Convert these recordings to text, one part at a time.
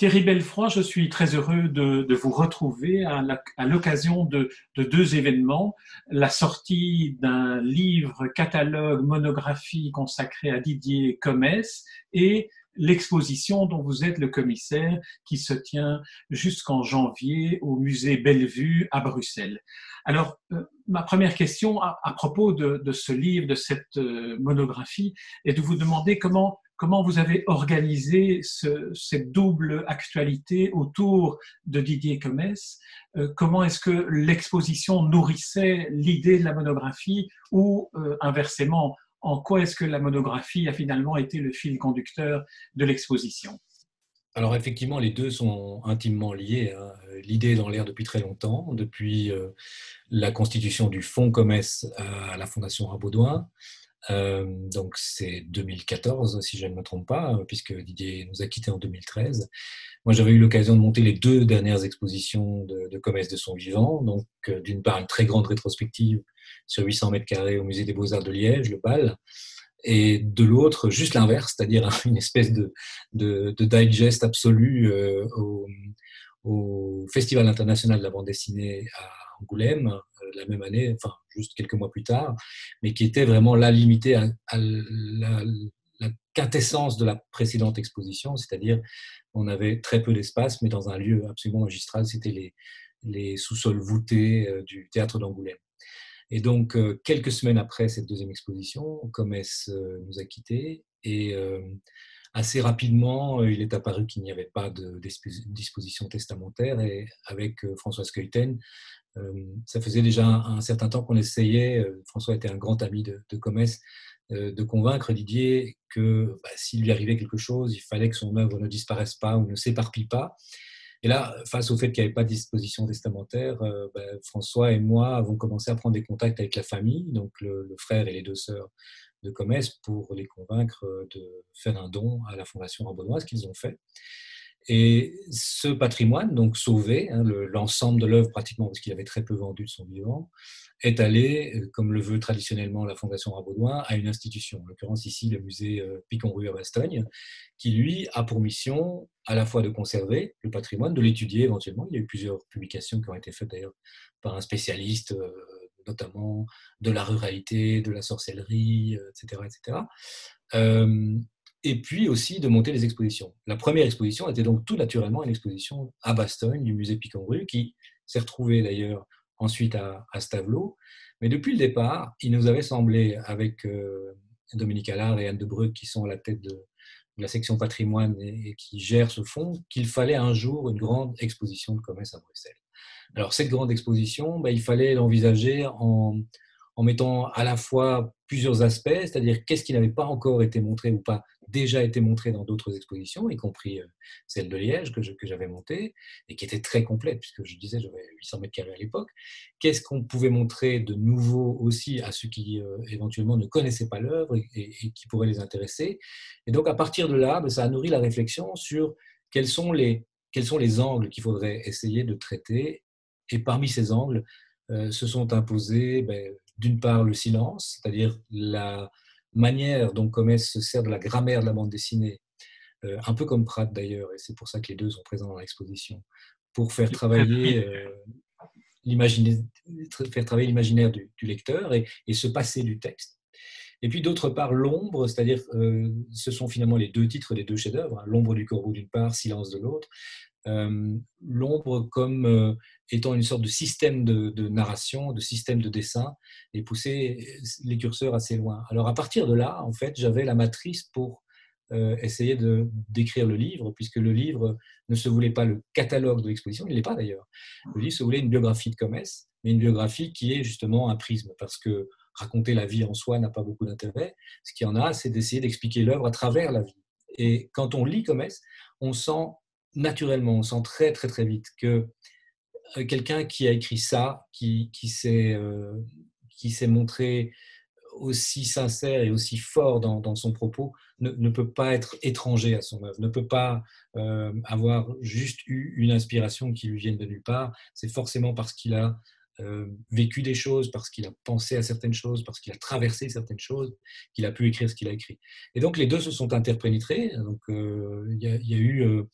Thierry Belfroy, je suis très heureux de, vous retrouver à l'occasion de, deux événements. La sortie d'un livre catalogue monographie consacré à Didier Comès et l'exposition dont vous êtes le commissaire qui se tient jusqu'en janvier au musée Bellevue à Bruxelles. Alors, euh, ma première question à, propos de, ce livre, de cette euh, monographie, est de vous demander comment comment vous avez organisé cette double actualité autour de Didier Comès? Euh, Comment est-ce que l'exposition nourrissait l'idée de la monographie ou euh, inversement, en quoi est-ce que la monographie a finalement été le fil conducteur de l'exposition? Alors effectivement, les deux sont intimement liés. Hein. L'idée est dans l'air depuis très longtemps, depuis euh, la constitution du Fonds Comès à la Fondation Rabaudouin, euh, donc c'est 2014, si je ne me trompe pas, puisque Didier nous a quittés en 2013. Moi, j'avais eu l'occasion de monter les deux dernières expositions de, de de son vivant. Donc, euh, d'une part, une très grande rétrospective sur 800 mètres carrés au Musée des Beaux-Arts de Liège, le BAL, et de l'autre, juste l'inverse, c'est-à-dire une espèce de, digest absolu euh, au, au, Festival international de la bande dessinée à Angoulême, la même année, enfin juste quelques mois plus tard, mais qui était vraiment là limité à, la, quintessence de la précédente exposition, c'est-à-dire on avait très peu d'espace, mais dans un lieu absolument magistral, c'était les, les sous-sols voûtés euh, du théâtre d'Angoulême. Et donc, euh, quelques semaines après cette deuxième exposition, Comès euh, nous a quittés et assez rapidement, il est apparu qu'il n'y avait pas de disposition testamentaire et avec Françoise Keuten, euh, ça faisait déjà un, certain temps qu'on essayait, euh, François était un grand ami de, de euh, de convaincre Didier que bah, s'il lui arrivait quelque chose, il fallait que son œuvre ne disparaisse pas ou ne s'éparpille pas. Et là, face au fait qu'il n'y avait pas de disposition testamentaire, bah, François et moi avons commencé à prendre des contacts avec la famille, donc le, frère et les deux sœurs de Comès, pour les convaincre de faire un don à la Fondation Rambonnoise, qu'ils ont fait. Et ce patrimoine, donc sauvé, hein, l'ensemble de l'œuvre pratiquement, parce qu'il avait très peu vendu de son vivant, est allé, euh, comme le veut traditionnellement la Fondation Rabaudouin, à une institution, en l'occurrence ici le musée euh, Picon-Rue à Bastogne, qui lui a pour mission à la fois de conserver le patrimoine, de l'étudier éventuellement. Il y a eu plusieurs publications qui ont été faites d'ailleurs par un spécialiste, euh, notamment de la ruralité, de la sorcellerie, etc. etc et puis aussi de monter les expositions. La première exposition était donc tout naturellement une exposition à Bastogne du musée Picon-Rue, qui s'est retrouvée d'ailleurs ensuite à, à, Stavelot. Mais depuis le départ, il nous avait semblé, avec euh, Dominique Allard et Anne de qui sont à la tête de, la section patrimoine et, qui gèrent ce fonds, qu'il fallait un jour une grande exposition de commerce à Bruxelles. Alors cette grande exposition, bah, il fallait l'envisager en, en mettant à la fois plusieurs aspects, c'est-à-dire qu'est-ce qui n'avait pas encore été montré ou pas déjà été montré dans d'autres expositions, y compris euh, celle de Liège que, j'avais montée et qui était très complète, puisque je disais j'avais 800 mètres carrés à l'époque. Qu'est-ce qu'on pouvait montrer de nouveau aussi à ceux qui euh, éventuellement ne connaissaient pas l'œuvre et, qui pourraient les intéresser Et donc à partir de là, ben, ça a nourri la réflexion sur quels sont les, quels sont les angles qu'il faudrait essayer de traiter. Et parmi ces angles, euh, se sont imposés ben, d'une part le silence, c'est-à-dire la manière dont Comès se sert de la grammaire de la bande dessinée, euh, un peu comme Pratt d'ailleurs, et c'est pour ça que les deux sont présents dans l'exposition, pour faire travailler euh, l'imaginaire du, lecteur et, se passer du texte. Et puis d'autre part, l'ombre, c'est-à-dire euh, ce sont finalement les deux titres des deux chefs-d'œuvre, hein, l'ombre du corbeau d'une part, silence de l'autre, euh, l'ombre comme euh, étant une sorte de système de, narration, de système de dessin, et pousser les curseurs assez loin. Alors à partir de là, en fait, j'avais la matrice pour euh, essayer de d'écrire le livre, puisque le livre ne se voulait pas le catalogue de l'exposition, il n'est pas d'ailleurs. Le livre se voulait une biographie de Comès, mais une biographie qui est justement un prisme, parce que raconter la vie en soi n'a pas beaucoup d'intérêt. Ce qu'il y en a, c'est d'essayer d'expliquer l'œuvre à travers la vie. Et quand on lit Comès, on sent naturellement, on sent très très très vite que euh, quelqu'un qui a écrit ça, qui, qui s'est euh, montré aussi sincère et aussi fort dans, son propos, ne, peut pas être étranger à son œuvre, ne peut pas euh, avoir juste eu une inspiration qui lui vienne de nulle part. C'est forcément parce qu'il a vécu des choses, parce qu'il a pensé à certaines choses, parce qu'il a traversé certaines choses, qu'il a pu écrire ce qu'il a écrit. Et donc les deux se sont interpénétrés. Donc il y, a eu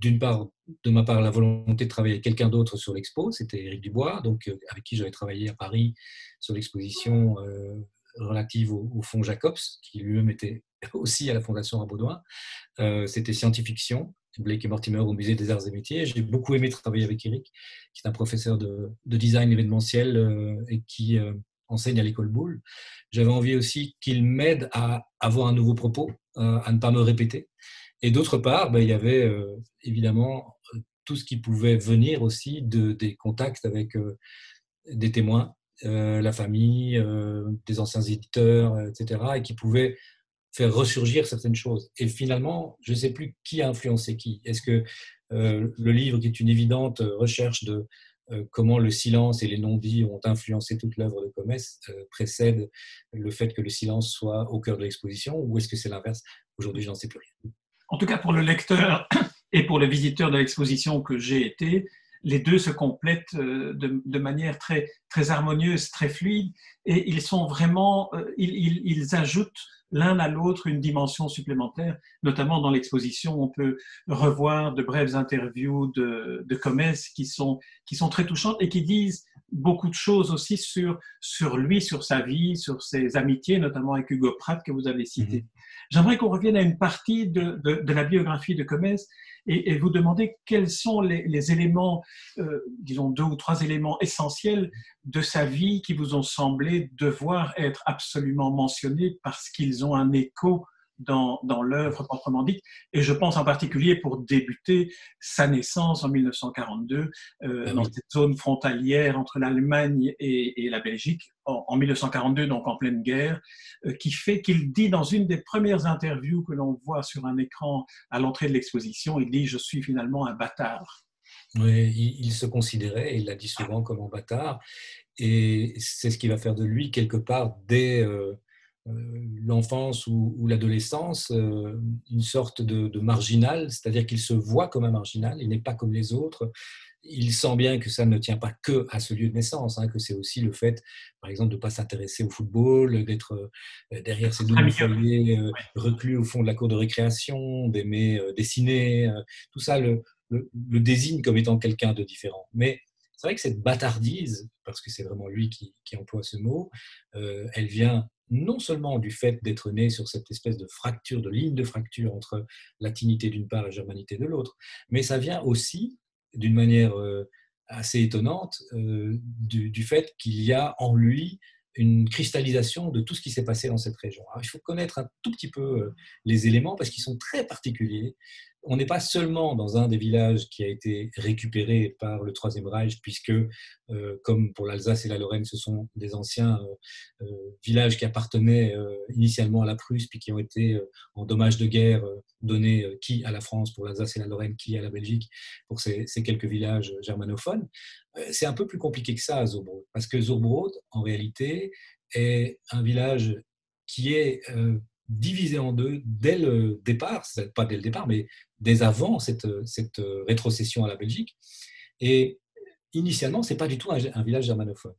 d'une part, de ma part, la volonté de travailler avec quelqu'un d'autre sur l'expo, c'était Éric Dubois, donc, avec qui j'avais travaillé à Paris sur l'exposition relative au, au fonds Jacobs, qui lui-même était aussi à la Fondation Rabaudouin. c'était science-fiction, Blake et Mortimer au Musée des Arts et Métiers. J'ai beaucoup aimé travailler avec Eric, qui est un professeur de, design événementiel euh, et qui euh, enseigne à l'école Boulle. J'avais envie aussi qu'il m'aide à avoir un nouveau propos, euh, à ne pas me répéter. Et d'autre part, ben, il y avait évidemment tout ce qui pouvait venir aussi de, des contacts avec des témoins, la famille, des anciens éditeurs, etc., et qui pouvaient faire ressurgir certaines choses. Et finalement, je ne sais plus qui a influencé qui. Est-ce que euh, le livre, qui est une évidente recherche de euh, comment le silence et les non-dits ont influencé toute l'œuvre de Comès, euh, précède le fait que le silence soit au cœur de l'exposition, ou est-ce que c'est l'inverse? Aujourd'hui, je n'en sais plus rien. En tout cas, pour le lecteur et pour le visiteur de l'exposition que j'ai été, les deux se complètent de, de, manière très, très harmonieuse, très fluide, et ils sont vraiment, ils, ils ajoutent l'un à l'autre une dimension supplémentaire, notamment dans l'exposition. On peut revoir de brèves interviews de, de qui sont, qui sont très touchantes et qui disent beaucoup de choses aussi sur, sur lui, sur sa vie, sur ses amitiés, notamment avec Hugo Pratt que vous avez cité. J'aimerais qu'on revienne à une partie de, de, la biographie de Comès et, vous demander quels sont les, éléments, euh, disons deux ou trois éléments essentiels de sa vie qui vous ont semblé devoir être absolument mentionnés parce qu'ils ont un écho dans, dans l'œuvre proprement dite. Et je pense en particulier pour débuter sa naissance en 1942 euh, ben dans cette zone frontalière entre l'Allemagne et, et, la Belgique, en, 1942, donc en pleine guerre, euh, qui fait qu'il dit dans une des premières interviews que l'on voit sur un écran à l'entrée de l'exposition, il dit « Je suis finalement un bâtard ». Oui, il, se considérait, il l'a dit souvent, comme un bâtard. Et c'est ce qui va faire de lui, quelque part, dès, euh, l'enfance ou, l'adolescence euh, une sorte de, marginal, c'est-à-dire qu'il se voit comme un marginal, il n'est pas comme les autres. Il sent bien que ça ne tient pas que à ce lieu de naissance, hein, que c'est aussi le fait, par exemple, de ne pas s'intéresser au football, d'être euh, derrière ses doubles foyers, reclus au fond de la cour de récréation, d'aimer dessiner. tout ça le, désigne comme étant quelqu'un de différent. Mais c'est vrai que cette bâtardise, parce que c'est vraiment lui qui, emploie ce mot, elle vient non seulement du fait d'être né sur cette espèce de fracture, de ligne de fracture entre latinité d'une part et germanité de l'autre, mais ça vient aussi d'une manière euh, assez étonnante euh, du, fait qu'il y a en lui une cristallisation de tout ce qui s'est passé dans cette région. il faut connaître un tout petit peu euh, les éléments parce qu'ils sont très particuliers on n'est pas seulement dans un des villages qui a été récupéré par le Troisième Reich, puisque, euh, comme pour l'Alsace et la Lorraine, ce sont des anciens euh, euh, villages qui appartenaient initialement à la Prusse, puis qui ont été en dommages de guerre donnés qui à la France pour l'Alsace et la Lorraine, qui à la Belgique pour ces, quelques villages germanophones. C'est un peu plus compliqué que ça à Zurbrod, parce que Zurbrod, en réalité, est un village qui est divisé en deux dès le départ, pas dès le départ, mais dès avant cette, cette rétrocession à la Belgique. Et initialement, ce n'est pas du tout un, village germanophone.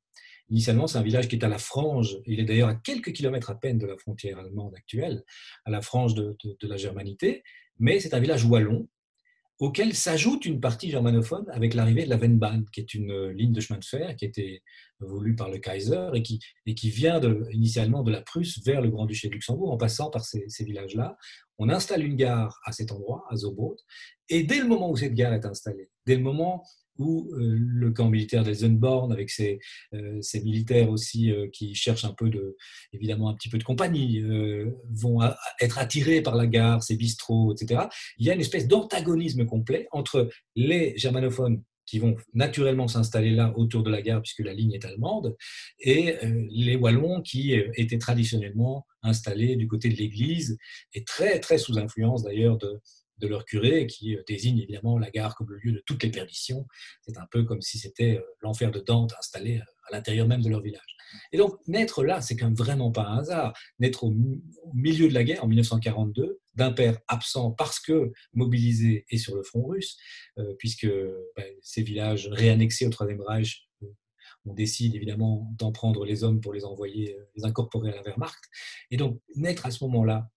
Initialement, c'est un village qui est à la frange, il est d'ailleurs à quelques kilomètres à peine de la frontière allemande actuelle, à la frange de, la germanité, mais c'est un village wallon auquel s'ajoute une partie germanophone avec l'arrivée de la Wendbahn, qui est une euh, ligne de chemin de fer qui a été voulue par le Kaiser et qui, et qui vient initialement de la Prusse vers le Grand-Duché de Luxembourg en passant par ces, villages-là. On installe une gare à cet endroit, à Zobrot, et dès le moment où cette gare est installée, dès le moment où euh, le camp militaire d'Elsenborn, avec ses, euh, militaires aussi euh, qui cherchent un peu de, évidemment un petit peu de compagnie, vont être attirés par la gare, ses bistrots, etc. Il y a une espèce d'antagonisme complet entre les germanophones qui vont naturellement s'installer là autour de la gare puisque la ligne est allemande, et les Wallons qui étaient traditionnellement installés du côté de l'église et très très sous influence d'ailleurs de, de leur curé, qui euh, désigne évidemment la gare comme le lieu de toutes les perditions. C'est un peu comme si c'était euh, l'enfer de Dante installé euh, à l'intérieur même de leur village. Et donc, naître là, c'est quand même vraiment pas un hasard. Naître au, milieu de la guerre, en 1942, d'un père absent parce que mobilisé et sur le front russe, puisque ben, ces villages réannexés au Troisième Reich on décide évidemment d'en prendre les hommes pour les envoyer, les incorporer à la Wehrmacht. Et donc, naître à ce moment-là,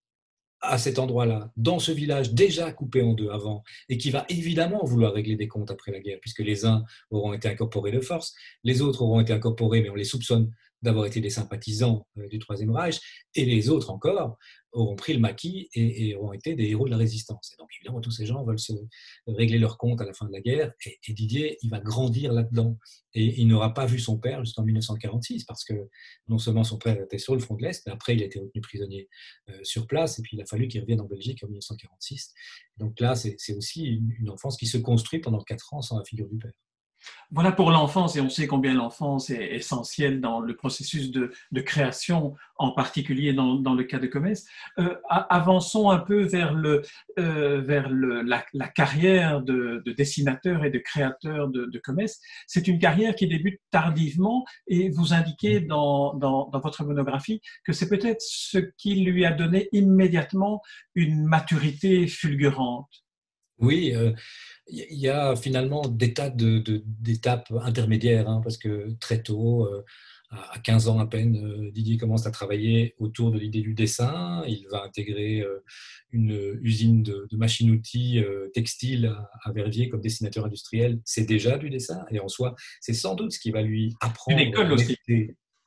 à cet endroit-là, dans ce village déjà coupé en deux avant, et qui va évidemment vouloir régler des comptes après la guerre, puisque les uns auront été incorporés de force, les autres auront été incorporés, mais on les soupçonne d'avoir été des sympathisants euh, du Troisième Reich, et les autres encore auront pris le maquis et, auront été des héros de la résistance. Et donc évidemment, tous ces gens veulent se régler leur compte à la fin de la guerre, et, Didier, il va grandir là-dedans. Et il n'aura pas vu son père jusqu'en 1946, parce que non seulement son père était sur le front de l'Est, mais après il a été retenu prisonnier euh, sur place, et puis il a fallu qu'il revienne en Belgique en 1946. Donc là, c'est aussi une enfance qui se construit pendant quatre ans sans la figure du père. Voilà pour l'enfance, et on sait combien l'enfance est essentielle dans le processus de, création, en particulier dans, le cas de Comès. Euh, avançons un peu vers, le, euh, vers le, la, carrière de, dessinateur et de créateur de, de Comès. C'est une carrière qui débute tardivement, et vous indiquez dans, dans votre monographie que c'est peut-être ce qui lui a donné immédiatement une maturité fulgurante. Oui, euh, il y a finalement des tas d'étapes intermédiaires, hein, parce que très tôt, euh, à 15 ans à peine, euh, Didier commence à travailler autour de l'idée du dessin. Il va intégrer une usine de, machines-outils textiles à, Verviers comme dessinateur industriel. C'est déjà du dessin, et en soi, c'est sans doute ce qui va lui apprendre. Une école aussi.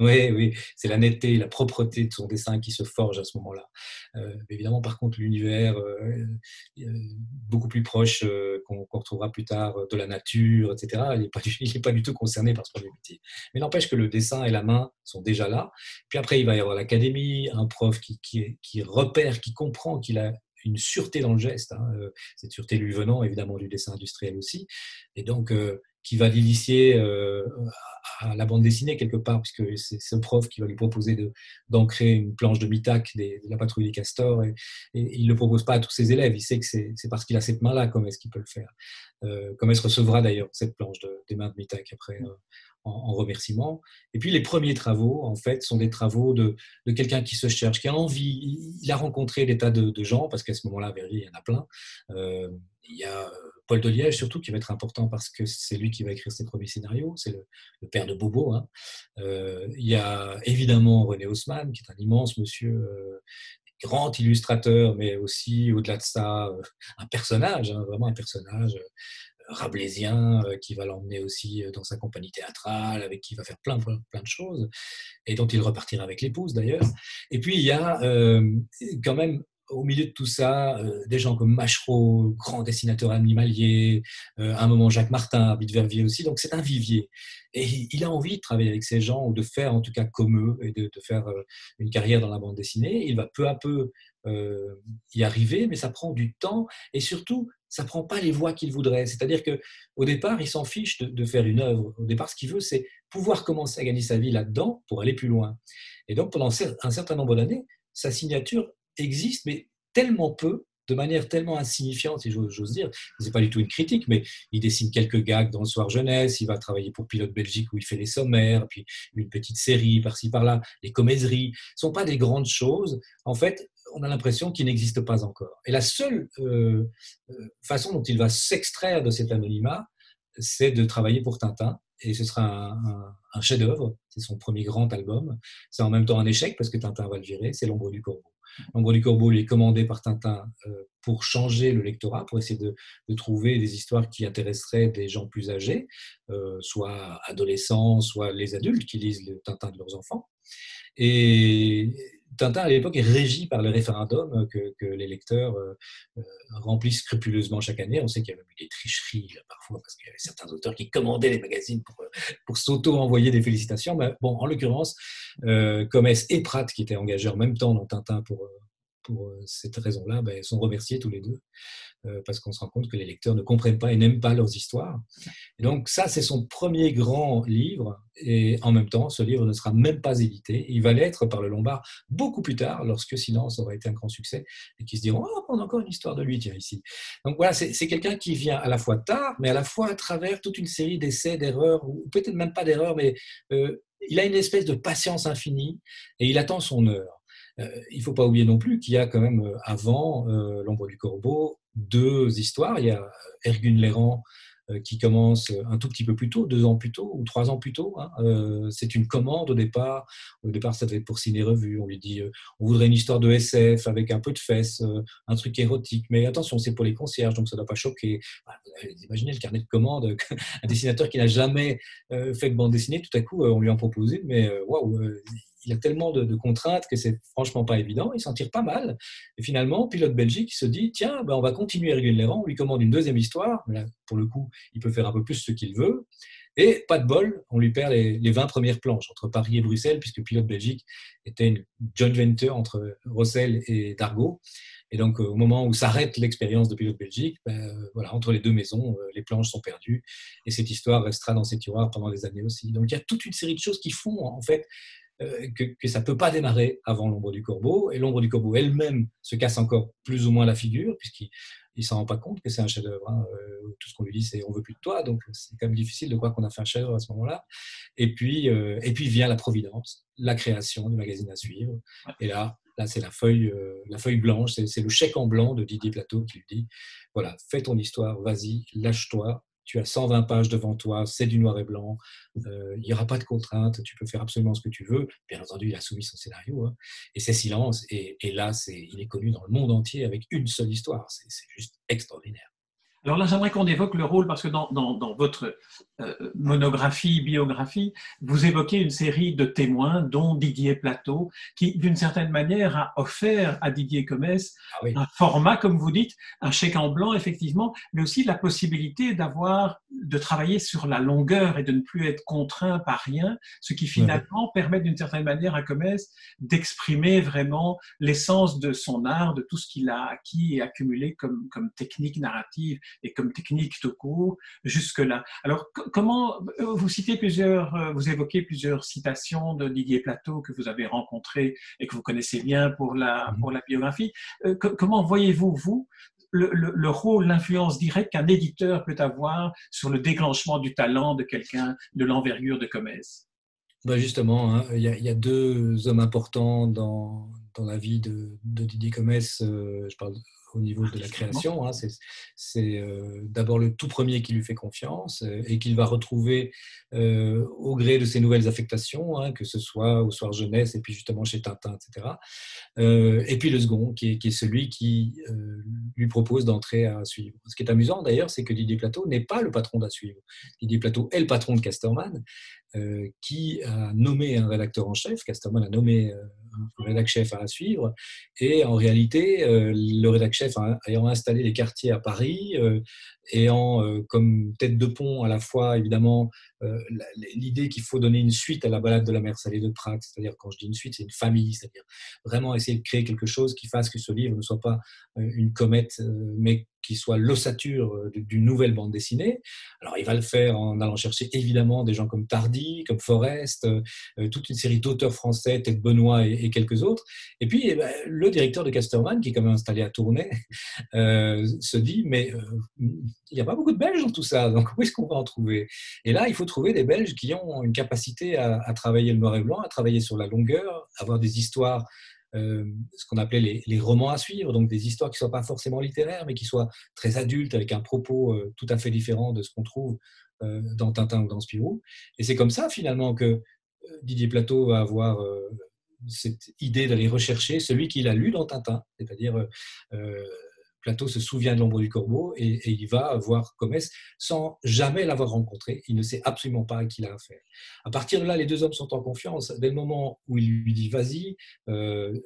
Oui, oui, c'est la netteté, la propreté de son dessin qui se forge à ce moment-là. Euh, évidemment, par contre, l'univers euh, euh, beaucoup plus proche qu'on retrouvera plus tard de la nature, etc., il n'est pas, du tout concerné par ce premier métier. Mais n'empêche que le dessin et la main sont déjà là. Puis après, il va y avoir l'académie, un prof qui, repère, qui comprend qu'il a une sûreté dans le geste. Hein, cette sûreté lui venant évidemment du dessin industriel aussi. Et donc, qui va l'initier euh, à la bande dessinée quelque part, puisque c'est ce prof qui va lui proposer d'ancrer une planche de Mitac de la patrouille des castors, et, il ne le propose pas à tous ses élèves, il sait que c'est parce qu'il a cette main-là, comment est-ce qu'il peut le faire. Euh, comment est-ce recevra d'ailleurs cette planche des mains de Mitac après euh, en, remerciement. Et puis les premiers travaux, en fait, sont des travaux de, quelqu'un qui se cherche, qui a envie. Il a rencontré des tas de, gens, parce qu'à ce moment-là, à Verviers, il y en a plein. il y a Paul de Liège, surtout, qui va être important parce que c'est lui qui va écrire ses premiers scénarios, c'est le, père de Bobo. Hein. Euh, il y a évidemment René Haussmann, qui est un immense monsieur, euh, grand illustrateur, mais aussi, au-delà de ça, euh, un personnage, hein, vraiment un personnage rabelaisien qui va l'emmener aussi dans sa compagnie théâtrale, avec qui il va faire plein, plein de choses, et dont il repartira avec l'épouse d'ailleurs. Et puis il y a quand même au milieu de tout ça, euh, des gens comme Machereau, grand dessinateur animalier, euh, à un moment Jacques Martin, habite Verviers aussi, donc c'est un vivier. Et il a envie de travailler avec ces gens, ou de faire en tout cas comme eux, et de, faire euh, une carrière dans la bande dessinée. Il va peu à peu y arriver, mais ça prend du temps, et surtout, ça prend pas les voies qu'il voudrait. C'est-à-dire que au départ, il s'en fiche de, de, faire une œuvre. Au départ, ce qu'il veut, c'est pouvoir commencer à gagner sa vie là-dedans pour aller plus loin. Et donc, pendant un certain nombre d'années, sa signature existe, mais tellement peu, de manière tellement insignifiante, si j'ose dire. Ce n'est pas du tout une critique, mais il dessine quelques gags dans le Soir Jeunesse, il va travailler pour Pilote Belgique où il fait les sommaires, puis une petite série par-ci par-là, les coméseries. ne sont pas des grandes choses. En fait, on a l'impression qu'il n'existe pas encore. Et la seule euh, euh, façon dont il va s'extraire de cet anonymat, c'est de travailler pour Tintin. Et ce sera un, un chef-d'œuvre. C'est son premier grand album. C'est en même temps un échec parce que Tintin va le virer. C'est L'ombre du corbeau. L'ombre du corbeau est commandé par Tintin euh, pour changer le lectorat, pour essayer de, trouver des histoires qui intéresseraient des gens plus âgés, euh, soit adolescents, soit les adultes qui lisent le Tintin de leurs enfants. Et Tintin, à l'époque, est régi par le référendum que, les lecteurs euh, remplissent scrupuleusement chaque année. On sait qu'il y a même eu des tricheries parfois, parce qu'il y avait certains auteurs qui commandaient les magazines pour, pour s'auto-envoyer des félicitations. Mais bon, en l'occurrence, euh, et Pratt, qui étaient engagés en même temps dans Tintin pour, euh, cette raison-là, ben, sont remerciés tous les deux, euh, parce qu'on se rend compte que les lecteurs ne comprennent pas et n'aiment pas leurs histoires. Donc ça, c'est son premier grand livre, et en même temps, ce livre ne sera même pas édité. Il va l'être par le Lombard beaucoup plus tard, lorsque Silence aura été un grand succès, et qui se diront, oh, on a encore une histoire de lui, tiens, ici. Donc voilà, c'est quelqu'un qui vient à la fois tard, mais à la fois à travers toute une série d'essais, d'erreurs, ou peut-être même pas d'erreurs, mais euh, il a une espèce de patience infinie, et il attend son heure. Euh, il ne faut pas oublier non plus qu'il y a quand même euh, avant euh, L'ombre du corbeau deux histoires. Il y a Ergun Léran qui commence un tout petit peu plus tôt, deux ans plus tôt ou trois ans plus tôt. Hein. c'est une commande au départ. Au départ, ça devait être pour Ciné Revue. On lui dit on voudrait une histoire de SF avec un peu de fesses, un truc érotique. Mais attention, c'est pour les concierges, donc ça ne doit pas choquer. Bah, imaginez le carnet de commande, un dessinateur qui n'a jamais fait de bande dessinée, tout à coup, on lui en propose une, mais waouh, il a tellement de, contraintes que c'est franchement pas évident. Il s'en tire pas mal. Et finalement, pilote belgique se dit tiens, ben on va continuer les rangs. On lui commande une deuxième histoire. Là, pour le coup, il peut faire un peu plus ce qu'il veut. Et pas de bol, on lui perd les, 20 premières planches entre Paris et Bruxelles, puisque Pilote Belgique était une joint venture entre Rossel et Dargaud. Et donc, au moment où s'arrête l'expérience de Pilote Belgique, ben, voilà, entre les deux maisons, euh, les planches sont perdues. Et cette histoire restera dans ses tiroirs pendant des années aussi. Donc, il y a toute une série de choses qui font, en fait, euh, que, ça ne peut pas démarrer avant l'ombre du corbeau. Et l'ombre du corbeau elle-même se casse encore plus ou moins la figure, puisqu'il ne s'en rend pas compte que c'est un chef-d'œuvre. Hein. Euh, tout ce qu'on lui dit, c'est on veut plus de toi. Donc c'est quand même difficile de croire qu'on a fait un chef-d'œuvre à ce moment-là. Et puis, euh, et puis vient la providence, la création du magazine à suivre. Et là, là c'est la feuille, la feuille blanche, c'est le chèque en blanc de Didier Plateau qui lui dit voilà, fais ton histoire, vas-y, lâche-toi, tu as 120 pages devant toi, c'est du noir et blanc, euh, il n'y aura pas de contraintes, tu peux faire absolument ce que tu veux. Bien entendu, il a soumis son scénario, hein. et c'est silence, et, et là, il est connu dans le monde entier avec une seule histoire, c'est juste extraordinaire. Alors là, j'aimerais qu'on évoque le rôle, parce que dans, dans, votre euh, monographie, biographie, vous évoquez une série de témoins, dont Didier Plateau, qui, d'une certaine manière, a offert à Didier Comès ah un format, comme vous dites, un chèque en blanc, effectivement, mais aussi la possibilité d'avoir, de travailler sur la longueur et de ne plus être contraint par rien, ce qui finalement permet, d'une certaine manière, à Comès d'exprimer vraiment l'essence de son art, de tout ce qu'il a acquis et accumulé comme, comme technique narrative et comme technique tout court jusque-là. Alors, comment euh, vous citez plusieurs, euh, vous évoquez plusieurs citations de Didier Plateau que vous avez rencontré et que vous connaissez bien pour la, mhm. pour la biographie. Euh, comment voyez-vous, vous, le, rôle, l'influence directe qu'un éditeur peut avoir sur le déclenchement du talent de quelqu'un de l'envergure de Comès? Ben Justement, hein, il y, a deux hommes importants dans, dans la vie de, de Didier Comès. je parle au niveau de la création. Hein, c'est euh, d'abord le tout premier qui lui fait confiance euh, et qu'il va retrouver euh, au gré de ses nouvelles affectations, hein, que ce soit au soir jeunesse et puis justement chez Tintin, etc. et puis le second, qui est, qui est celui qui lui propose d'entrer à suivre. Ce qui est amusant d'ailleurs, c'est que Didier Plateau n'est pas le patron d'à suivre. Didier Plateau est le patron de Casterman, qui a nommé un rédacteur en chef. Casterman a nommé un rédacteur chef à suivre. Et en réalité, le rédacteur chef ayant installé les quartiers à Paris, euh, ayant euh, comme tête de pont à la fois évidemment euh, l'idée qu'il faut donner une suite à la balade de la mer salée de Prague, c'est-à-dire quand je dis une suite, c'est une famille, c'est-à-dire vraiment essayer de créer quelque chose qui fasse que ce livre ne soit pas une comète, mais qui soit l'ossature d'une nouvelle bande dessinée. Alors il va le faire en allant chercher évidemment des gens comme Tardy, comme Forest, toute une série d'auteurs français, Ted Benoît et, quelques autres. Et puis eh ben, le directeur de Casterman, qui est quand même installé à Tournai, se dit mais il n'y a pas beaucoup de Belges dans tout ça, donc où est-ce qu'on va en trouver? Et là, il faut trouver des Belges qui ont une capacité à, travailler le noir et blanc, à travailler sur la longueur, avoir des histoires, euh, ce qu'on appelait les, romans à suivre, donc des histoires qui ne soient pas forcément littéraires, mais qui soient très adultes, avec un propos euh, tout à fait différent de ce qu'on trouve euh, dans Tintin ou dans Spirou. Et c'est comme ça, finalement, que Didier Plateau va avoir cette idée d'aller rechercher celui qu'il a lu dans Tintin, c'est-à-dire Plateau se souvient de l'ombre du corbeau et, il va voir Comès sans jamais l'avoir rencontré. Il ne sait absolument pas à qui il a affaire. À partir de là, les deux hommes sont en confiance. Dès le moment où il lui dit vas-y, euh,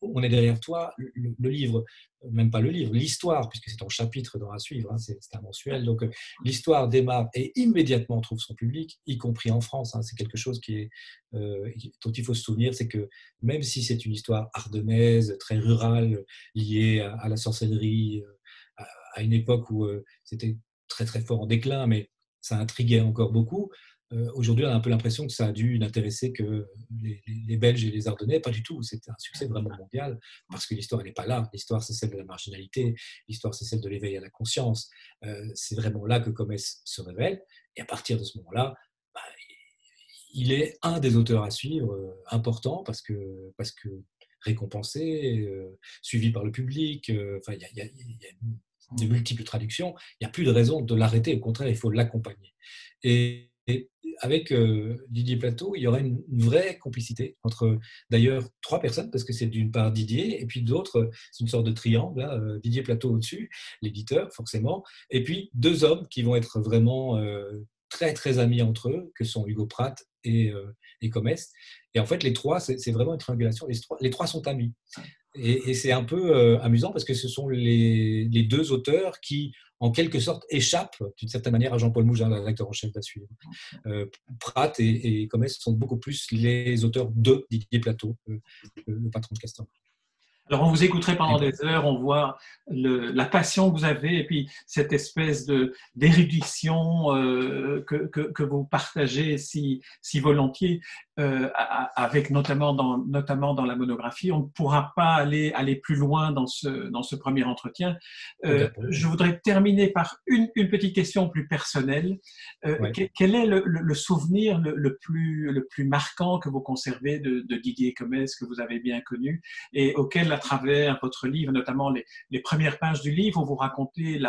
on est derrière toi, le livre même pas le livre, l'histoire, puisque c'est en chapitre dans à suivre, hein, c'est un mensuel. Donc euh, l'histoire démarre et immédiatement trouve son public, y compris en France. Hein. c'est quelque chose qui euh, dont il faut se souvenir, c'est que même si c'est une histoire ardennaise, très rurale, liée à, la sorcellerie, euh, à, une époque où c'était très très fort en déclin, mais ça intriguait encore beaucoup. Euh, aujourd'hui, on a un peu l'impression que ça a dû n'intéresser que les, Belges et les Ardennais. Pas du tout. C'était un succès vraiment mondial parce que l'histoire, n'est pas là. L'histoire, c'est celle de la marginalité. L'histoire, c'est celle de l'éveil à la conscience. Euh, c'est vraiment là que Comès se révèle. Et à partir de ce moment-là, bah, il est un des auteurs à suivre, euh, important parce que, parce que récompensé, suivi par le public. Enfin, il y a, de multiples traductions, il n'y a plus de raison de l'arrêter. Au contraire, il faut l'accompagner. Et, avec euh, Didier Plateau, il y aura une, vraie complicité entre d'ailleurs trois personnes, parce que c'est d'une part Didier, et puis d'autres, c'est une sorte de triangle, euh, Didier Plateau au-dessus, l'éditeur forcément, et puis deux hommes qui vont être vraiment euh, très très amis entre eux, que sont Hugo Pratt et, et Comès. Et en fait, les trois, c'est vraiment une triangulation, les trois, les trois sont amis. Et, c'est un peu euh, amusant parce que ce sont les, deux auteurs qui, en quelque sorte, échappent d'une certaine manière à Jean-Paul Mougin, le rédacteur en chef d'Assuivre. Euh, Pratt et, et Comès sont beaucoup plus les auteurs de Didier Plateau, euh, le patron de Castor. Alors, on vous écouterait pendant des heures, on voit la passion que vous avez et puis cette espèce de, d'érudition euh, que, que, vous partagez si, si volontiers, euh, avec notamment dans, notamment dans la monographie. On ne pourra pas aller, aller plus loin dans ce, dans ce premier entretien. Euh, je voudrais terminer par une, une, petite question plus personnelle. Quel est le, le souvenir le, plus, le plus marquant que vous conservez de, de Didier Comès, que vous avez bien connu et auquel travers votre livre, notamment les, premières pages du livre où vous racontez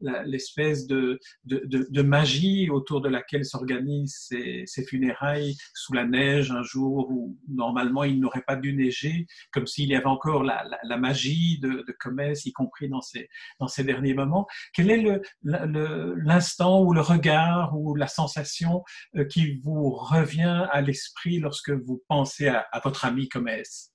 l'espèce de, de, magie autour de laquelle s'organisent ces, funérailles sous la neige un jour où normalement il n'aurait pas dû neiger, comme s'il y avait encore la, magie de, de Comès, y compris dans ces, derniers moments. Quel est l'instant ou le regard ou la sensation euh, qui vous revient à l'esprit lorsque vous pensez à, à votre ami Comès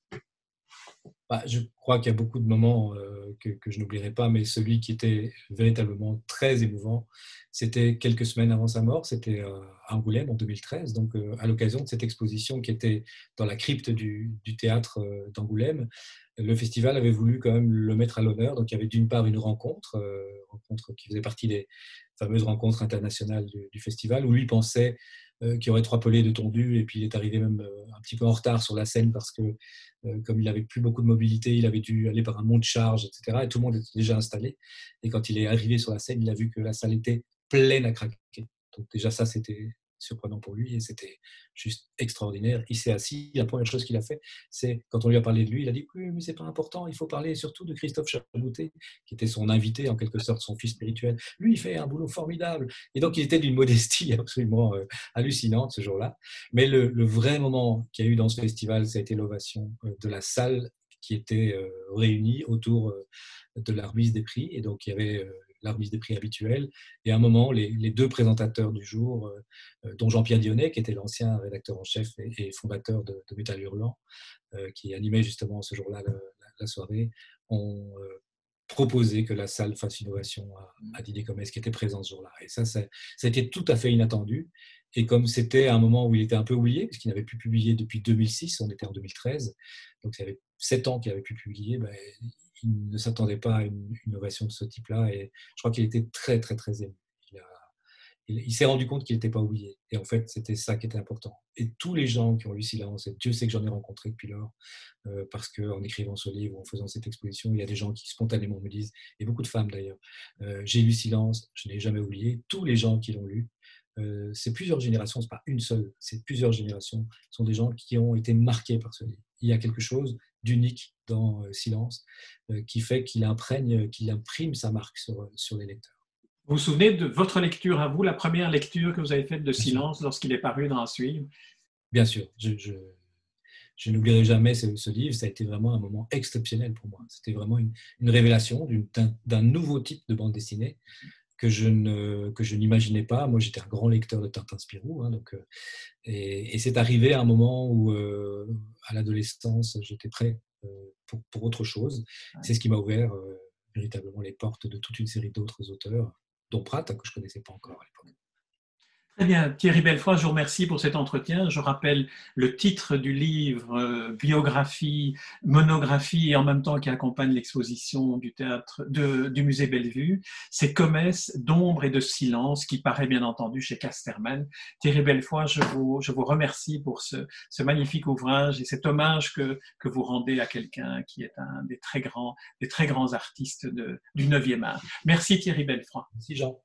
bah, je crois qu'il y a beaucoup de moments euh, que, je n'oublierai pas, mais celui qui était véritablement très émouvant, c'était quelques semaines avant sa mort, c'était euh, à Angoulême en 2013, donc euh, à l'occasion de cette exposition qui était dans la crypte du, théâtre d'Angoulême. Le festival avait voulu quand même le mettre à l'honneur, donc il y avait d'une part une rencontre, rencontre qui faisait partie des fameuses rencontres internationales du, du festival, où lui pensait qui aurait trois pelés de tondu et puis il est arrivé même euh, un petit peu en retard sur la scène parce que euh, comme il n'avait plus beaucoup de mobilité, il avait dû aller par un mont de charge, etc. Et tout le monde était déjà installé. Et quand il est arrivé sur la scène, il a vu que la salle était pleine à craquer. Donc déjà ça, c'était surprenant pour lui et c'était juste extraordinaire. Il s'est assis, la première chose qu'il a fait, c'est quand on lui a parlé de lui, il a dit oui, mais c'est pas important, il faut parler surtout de Christophe Chaboutet, qui était son invité, en quelque sorte, son fils spirituel. Lui, il fait un boulot formidable. Et donc, il était d'une modestie absolument euh, hallucinante ce jour-là. Mais le, vrai moment qu'il y a eu dans ce festival, ça a été l'ovation euh, de la salle qui était euh, réunie autour de la remise des prix. Et donc, il y avait la remise des prix habituelle. Et à un moment, les, deux présentateurs du jour, euh, euh, dont Jean-Pierre Dionnet, qui était l'ancien rédacteur en chef et, fondateur de, Métal Hurlant, euh, qui animait justement ce jour-là la, soirée, ont proposé que la salle fasse une ovation à, Didier Comès, qui était présent ce jour-là. Et ça, ça, a été tout à fait inattendu. Et comme c'était un moment où il était un peu oublié, puisqu'il n'avait plus publié depuis 2006, on était en 2013, donc il y avait sept ans qu'il avait pu publier, ben, il ne s'attendait pas à une innovation de ce type-là. Et je crois qu'il était très, très, très ému. Il, s'est rendu compte qu'il n'était pas oublié. Et en fait, c'était ça qui était important. Et tous les gens qui ont lu Silence, et Dieu sait que j'en ai rencontré depuis lors, euh, parce qu'en écrivant ce livre, en faisant cette exposition, il y a des gens qui spontanément me disent, et beaucoup de femmes d'ailleurs, euh, j'ai lu Silence, je n'ai jamais oublié. Tous les gens qui l'ont lu, euh, c'est plusieurs générations, ce n'est pas une seule, c'est plusieurs générations, sont des gens qui ont été marqués par ce livre. Il y a quelque chose d'unique dans euh, Silence, euh, qui fait qu'il imprègne, qu'il imprime sa marque sur, euh, sur les lecteurs. Vous vous souvenez de votre lecture à vous, la première lecture que vous avez faite de Silence lorsqu'il est paru dans Suivre? Bien sûr, je, je, je n'oublierai jamais ce, livre. Ça a été vraiment un moment exceptionnel pour moi. C'était vraiment une, une révélation d'un nouveau type de bande dessinée que je ne que je n'imaginais pas. Moi, j'étais un grand lecteur de Tintin Spirou, hein, donc et, c'est arrivé à un moment où, à l'adolescence, j'étais prêt pour, pour, autre chose. C'est ce qui m'a ouvert véritablement les portes de toute une série d'autres auteurs, dont Pratt, que je connaissais pas encore à l'époque. Très bien, Thierry Belfoy, je vous remercie pour cet entretien. Je rappelle le titre du livre, euh, biographie, monographie, et en même temps qui accompagne l'exposition du théâtre du musée Bellevue. C'est Comès d'ombre et de silence qui paraît bien entendu chez Casterman. Thierry Belfoy, je vous, je vous remercie pour ce, ce magnifique ouvrage et cet hommage que, que vous rendez à quelqu'un qui est un des très grands, des très grands artistes de, du 9e art. Merci Thierry Belfoy. Merci Jean.